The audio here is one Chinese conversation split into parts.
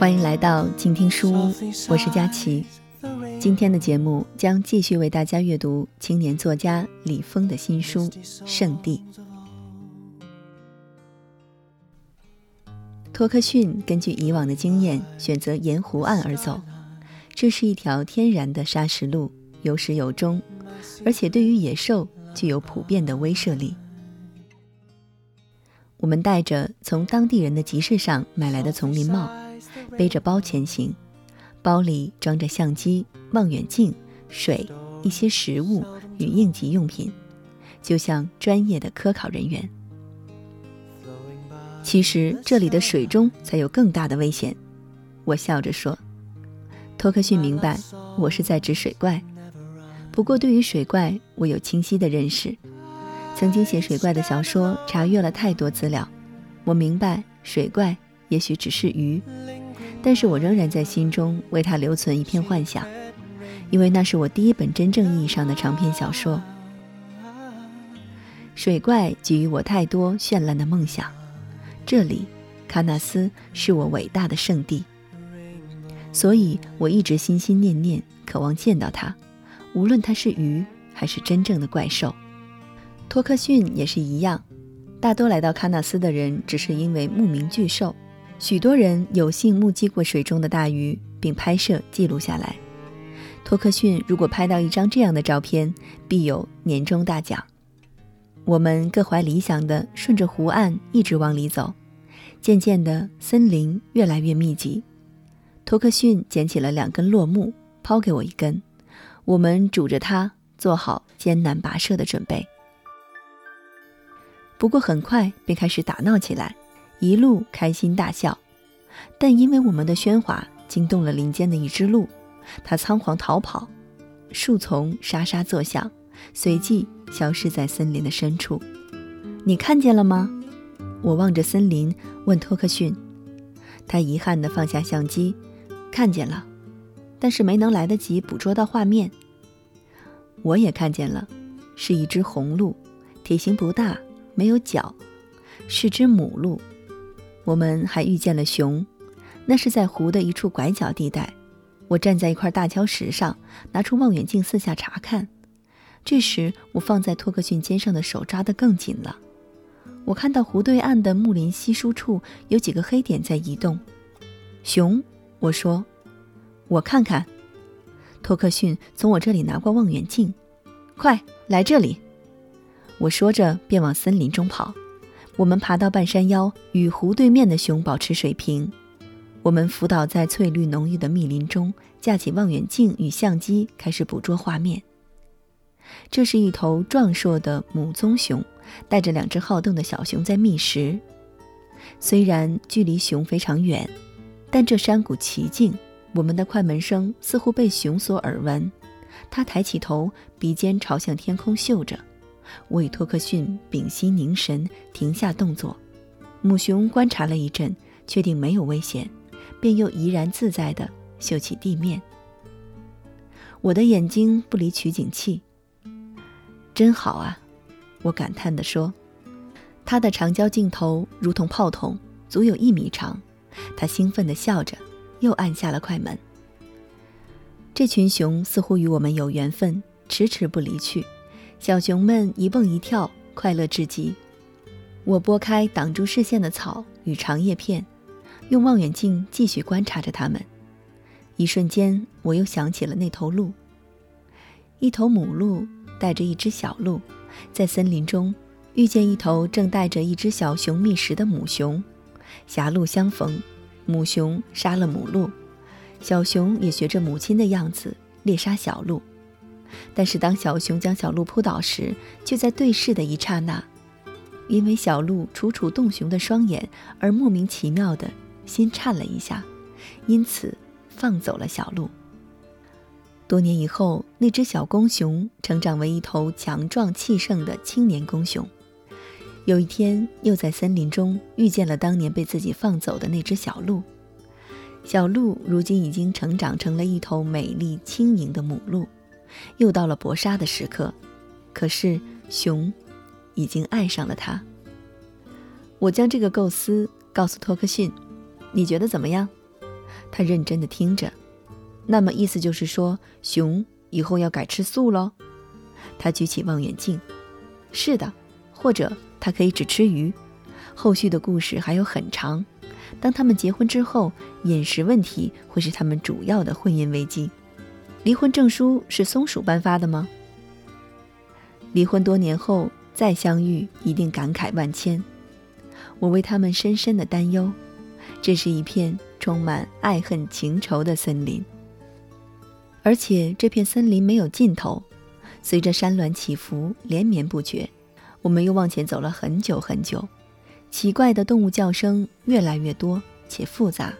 欢迎来到静听书屋，我是佳琪。今天的节目将继续为大家阅读青年作家李峰的新书《圣地》。托克逊根据以往的经验，选择沿湖岸而走。这是一条天然的砂石路，有始有终，而且对于野兽具有普遍的威慑力。我们戴着从当地人的集市上买来的丛林帽，背着包前行，包里装着相机、望远镜、水、一些食物与应急用品，就像专业的科考人员。其实这里的水中才有更大的危险，我笑着说。托克逊明白我是在指水怪，不过对于水怪，我有清晰的认识。曾经写水怪的小说，查阅了太多资料，我明白水怪也许只是鱼，但是我仍然在心中为它留存一片幻想，因为那是我第一本真正意义上的长篇小说。水怪给予我太多绚烂的梦想，这里，喀纳斯是我伟大的圣地，所以我一直心心念念，渴望见到它，无论它是鱼还是真正的怪兽。托克逊也是一样，大多来到喀纳斯的人只是因为慕名巨兽，许多人有幸目击过水中的大鱼，并拍摄记录下来。托克逊如果拍到一张这样的照片，必有年终大奖。我们各怀理想的顺着湖岸一直往里走，渐渐的森林越来越密集。托克逊捡起了两根落木，抛给我一根，我们拄着它，做好艰难跋涉的准备。不过很快便开始打闹起来，一路开心大笑，但因为我们的喧哗惊动了林间的一只鹿，它仓皇逃跑，树丛沙沙作响，随即消失在森林的深处。你看见了吗？我望着森林问托克逊，他遗憾地放下相机，看见了，但是没能来得及捕捉到画面。我也看见了，是一只红鹿，体型不大。没有脚，是只母鹿。我们还遇见了熊，那是在湖的一处拐角地带。我站在一块大礁石上，拿出望远镜四下查看。这时，我放在托克逊肩上的手抓得更紧了。我看到湖对岸的木林稀疏处有几个黑点在移动。熊，我说，我看看。托克逊从我这里拿过望远镜，快来这里。我说着，便往森林中跑。我们爬到半山腰，与湖对面的熊保持水平。我们伏倒在翠绿浓郁的密林中，架起望远镜与相机，开始捕捉画面。这是一头壮硕的母棕熊，带着两只好动的小熊在觅食。虽然距离熊非常远，但这山谷奇静。我们的快门声似乎被熊所耳闻。它抬起头，鼻尖朝向天空嗅着。我与托克逊屏息凝神，停下动作。母熊观察了一阵，确定没有危险，便又怡然自在地嗅起地面。我的眼睛不离取景器，真好啊！我感叹地说。它的长焦镜头如同炮筒，足有一米长。它兴奋地笑着，又按下了快门。这群熊似乎与我们有缘分，迟迟不离去。小熊们一蹦一跳，快乐至极。我拨开挡住视线的草与长叶片，用望远镜继续观察着它们。一瞬间，我又想起了那头鹿。一头母鹿带着一只小鹿，在森林中遇见一头正带着一只小熊觅食的母熊，狭路相逢，母熊杀了母鹿，小熊也学着母亲的样子猎杀小鹿。但是，当小熊将小鹿扑倒时，却在对视的一刹那，因为小鹿楚楚动熊的双眼而莫名其妙的心颤了一下，因此放走了小鹿。多年以后，那只小公熊成长为一头强壮气盛的青年公熊。有一天，又在森林中遇见了当年被自己放走的那只小鹿。小鹿如今已经成长成了一头美丽轻盈的母鹿。又到了搏杀的时刻，可是熊已经爱上了它。我将这个构思告诉托克逊，你觉得怎么样？他认真的听着。那么意思就是说，熊以后要改吃素喽？他举起望远镜。是的，或者他可以只吃鱼。后续的故事还有很长。当他们结婚之后，饮食问题会是他们主要的婚姻危机。离婚证书是松鼠颁发的吗？离婚多年后再相遇，一定感慨万千。我为他们深深的担忧。这是一片充满爱恨情仇的森林，而且这片森林没有尽头，随着山峦起伏，连绵不绝。我们又往前走了很久很久。奇怪的动物叫声越来越多且复杂，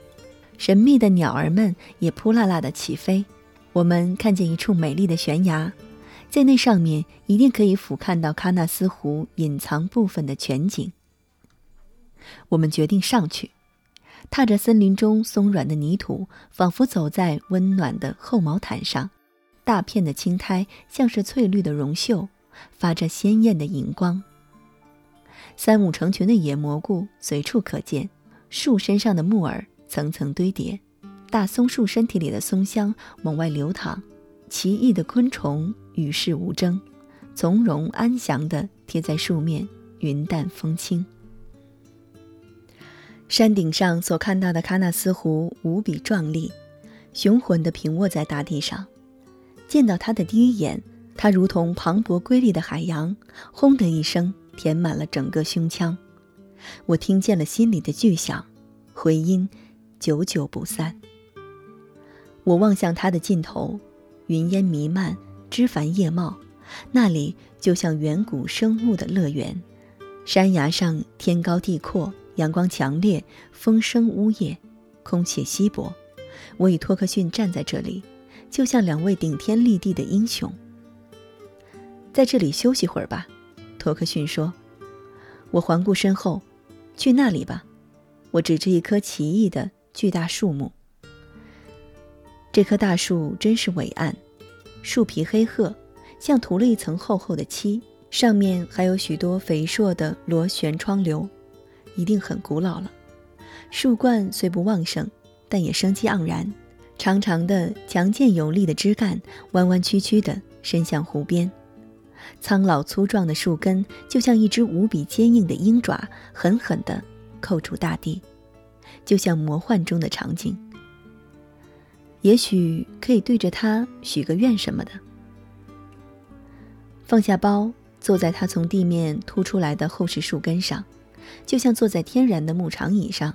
神秘的鸟儿们也扑啦啦的起飞。我们看见一处美丽的悬崖，在那上面一定可以俯瞰到喀纳斯湖隐藏部分的全景。我们决定上去，踏着森林中松软的泥土，仿佛走在温暖的厚毛毯上。大片的青苔像是翠绿的绒绣，发着鲜艳的荧光。三五成群的野蘑菇随处可见，树身上的木耳层层堆叠，大松树身体里的松香往外流淌。奇异的昆虫与世无争，从容安详地贴在树面，云淡风轻。山顶上所看到的喀纳斯湖无比壮丽，雄浑地平卧在大地上。见到它的第一眼，它如同磅礴瑰丽的海洋，轰的一声。填满了整个胸腔，我听见了心里的巨响，回音久久不散。我望向它的尽头，云烟弥漫，枝繁叶茂，那里就像远古生物的乐园。山崖上天高地阔，阳光强烈，风声呜咽，空气稀薄。我与托克逊站在这里，就像两位顶天立地的英雄。在这里休息会儿吧。托克逊说：“我环顾身后，去那里吧。”我指着一棵奇异的巨大树木。这棵大树真是伟岸，树皮黑褐，像涂了一层厚厚的漆，上面还有许多肥硕的螺旋窗瘤，一定很古老了。树冠虽不旺盛，但也生机盎然。长长的、强健有力的枝干，弯弯曲曲地伸向湖边。苍老粗壮的树根就像一只无比坚硬的鹰爪，狠狠地扣住大地，就像魔幻中的场景。也许可以对着它许个愿什么的。放下包，坐在它从地面凸出来的厚实树根上，就像坐在天然的木长椅上。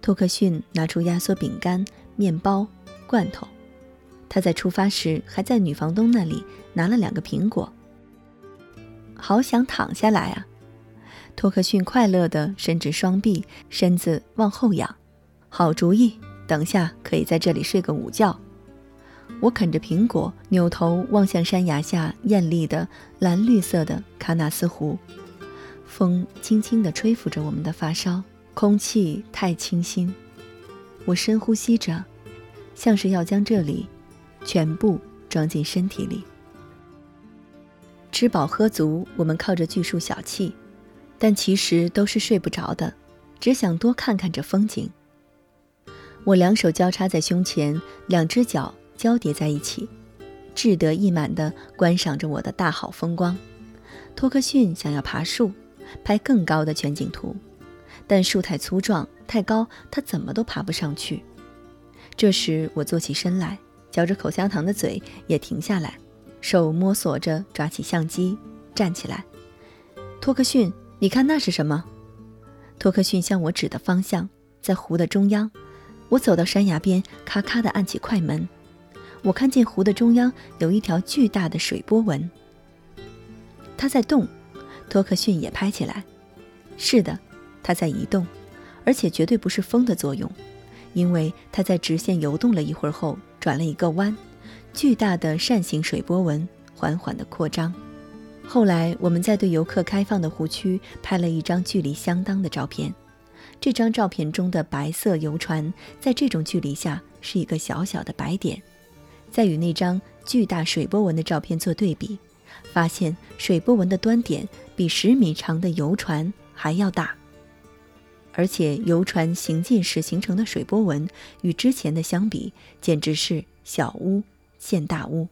托克逊拿出压缩饼干、面包、罐头。他在出发时还在女房东那里拿了两个苹果。好想躺下来啊！托克逊快乐地伸直双臂，身子往后仰。好主意，等下可以在这里睡个午觉。我啃着苹果，扭头望向山崖下艳丽的蓝绿色的喀纳斯湖。风轻轻地吹拂着我们的发梢，空气太清新。我深呼吸着，像是要将这里全部装进身体里。吃饱喝足，我们靠着巨树小憩，但其实都是睡不着的，只想多看看这风景。我两手交叉在胸前，两只脚交叠在一起，志得意满地观赏着我的大好风光。托克逊想要爬树，拍更高的全景图，但树太粗壮太高，他怎么都爬不上去。这时我坐起身来，嚼着口香糖的嘴也停下来。手摸索着抓起相机，站起来。托克逊，你看那是什么？托克逊向我指的方向，在湖的中央。我走到山崖边，咔咔地按起快门。我看见湖的中央有一条巨大的水波纹，它在动。托克逊也拍起来。是的，它在移动，而且绝对不是风的作用，因为它在直线游动了一会儿后转了一个弯。巨大的扇形水波纹缓缓地扩张。后来，我们在对游客开放的湖区拍了一张距离相当的照片。这张照片中的白色游船，在这种距离下是一个小小的白点。再与那张巨大水波纹的照片做对比，发现水波纹的端点比十米长的游船还要大。而且游船行进时形成的水波纹，与之前的相比，简直是小巫见大巫。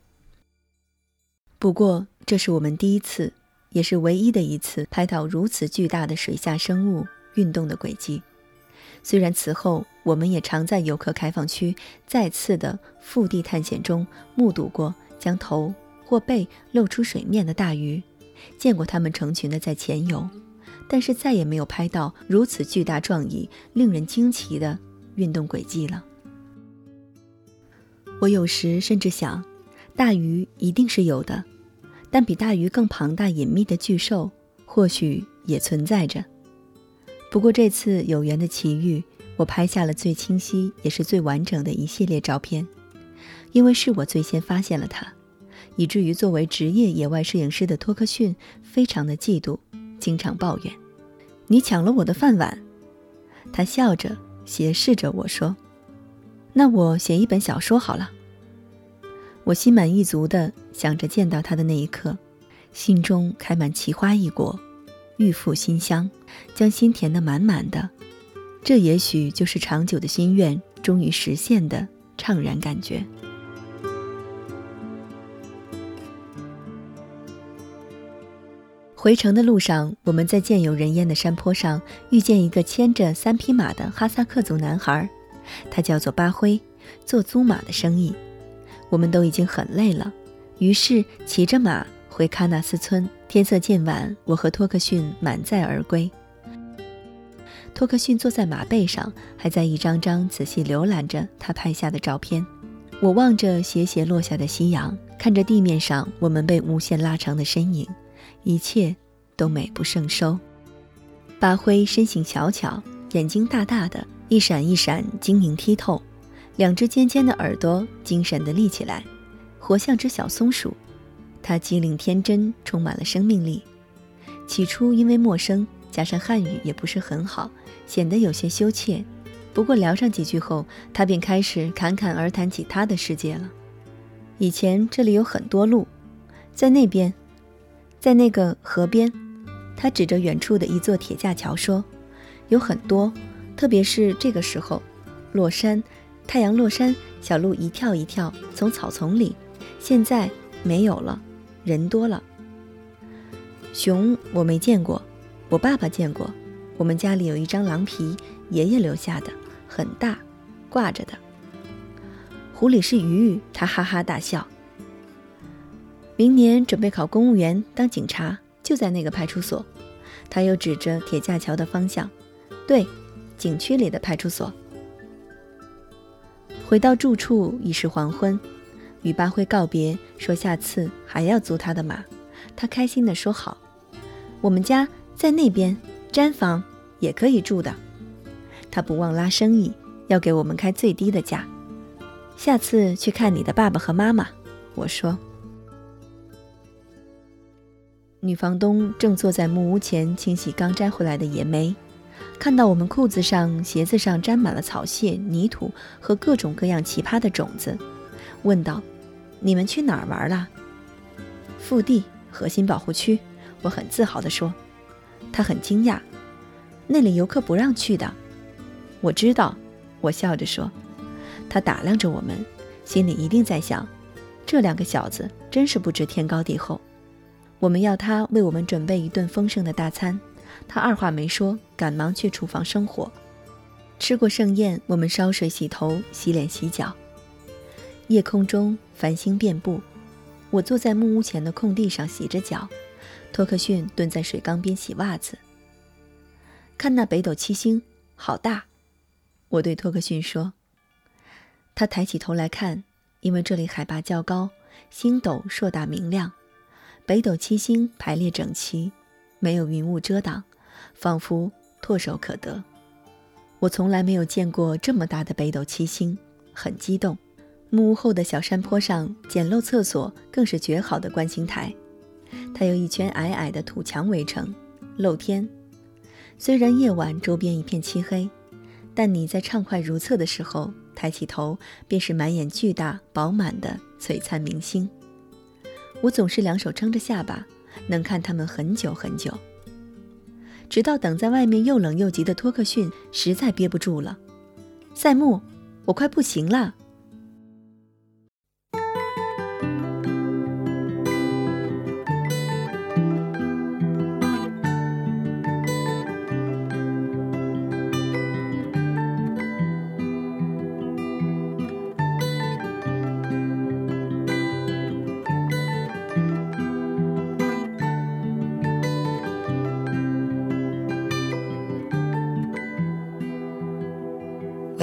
不过，这是我们第一次，也是唯一的一次拍到如此巨大的水下生物运动的轨迹。虽然此后我们也常在游客开放区再次的腹地探险中目睹过将头或背露出水面的大鱼，见过它们成群的在潜游，但是再也没有拍到如此巨大壮丽、令人惊奇的运动轨迹了。我有时甚至想。大鱼一定是有的，但比大鱼更庞大隐秘的巨兽或许也存在着。不过这次有缘的奇遇，我拍下了最清晰也是最完整的一系列照片，因为是我最先发现了它，以至于作为职业野外摄影师的托克逊非常的嫉妒，经常抱怨：“你抢了我的饭碗。”他笑着斜视着我说：“那我写一本小说好了。”我心满意足地想着见到他的那一刻，心中开满奇花异果，欲赴馨香，将心填得满满的。这也许就是长久的心愿终于实现的怅然感觉。回程的路上，我们在见有人烟的山坡上遇见一个牵着三匹马的哈萨克族男孩，他叫做巴辉，做租马的生意。我们都已经很累了，于是骑着马回喀纳斯村。天色渐晚，我和托克逊满载而归。托克逊坐在马背上，还在一张张仔细浏览着他拍下的照片。我望着斜斜落下的夕阳，看着地面上我们被无限拉长的身影，一切都美不胜收。巴辉身形小巧，眼睛大大的，一闪一闪，晶莹剔透。两只尖尖的耳朵精神地立起来，活像只小松鼠。他机灵天真，充满了生命力。起初因为陌生，加上汉语也不是很好，显得有些羞怯。不过聊上几句后，他便开始侃侃而谈起他的世界了。以前这里有很多路，在那边，在那个河边，他指着远处的一座铁架桥说：“有很多，特别是这个时候，落山。”太阳落山，小鹿一跳一跳从草丛里。现在没有了，人多了。熊我没见过，我爸爸见过。我们家里有一张狼皮，爷爷留下的，很大，挂着的。湖里是鱼，他哈哈大笑。明年准备考公务员当警察，就在那个派出所。他又指着铁架桥的方向，对，景区里的派出所。回到住处已是黄昏，与巴辉告别，说下次还要租他的马。他开心地说：“好，我们家在那边，毡房也可以住的。”他不忘拉生意，要给我们开最低的价。下次去看你的爸爸和妈妈，我说。女房东正坐在木屋前清洗刚摘回来的野莓。看到我们裤子上、鞋子上沾满了草屑、泥土和各种各样奇葩的种子，问道：“你们去哪儿玩了？”腹地核心保护区，我很自豪地说。他很惊讶：“那里游客不让去的。”我知道，我笑着说。他打量着我们，心里一定在想：这两个小子真是不知天高地厚。我们要他为我们准备一顿丰盛的大餐。他二话没说，赶忙去厨房生火。吃过盛宴，我们烧水洗头、洗脸、洗脚。夜空中繁星遍布，我坐在木屋前的空地上洗着脚，托克逊蹲在水缸边洗袜子。看那北斗七星，好大！我对托克逊说。他抬起头来看，因为这里海拔较高，星斗硕大明亮，北斗七星排列整齐。没有云雾遮挡，仿佛唾手可得。我从来没有见过这么大的北斗七星，很激动。木屋后的小山坡上，简陋厕所更是绝好的观星台。它由一圈矮矮的土墙围成，露天。虽然夜晚周边一片漆黑，但你在畅快如厕的时候，抬起头便是满眼巨大饱满的璀璨明星。我总是两手撑着下巴。能看他们很久很久。直到等在外面又冷又急的托克逊实在憋不住了，赛木，我快不行了。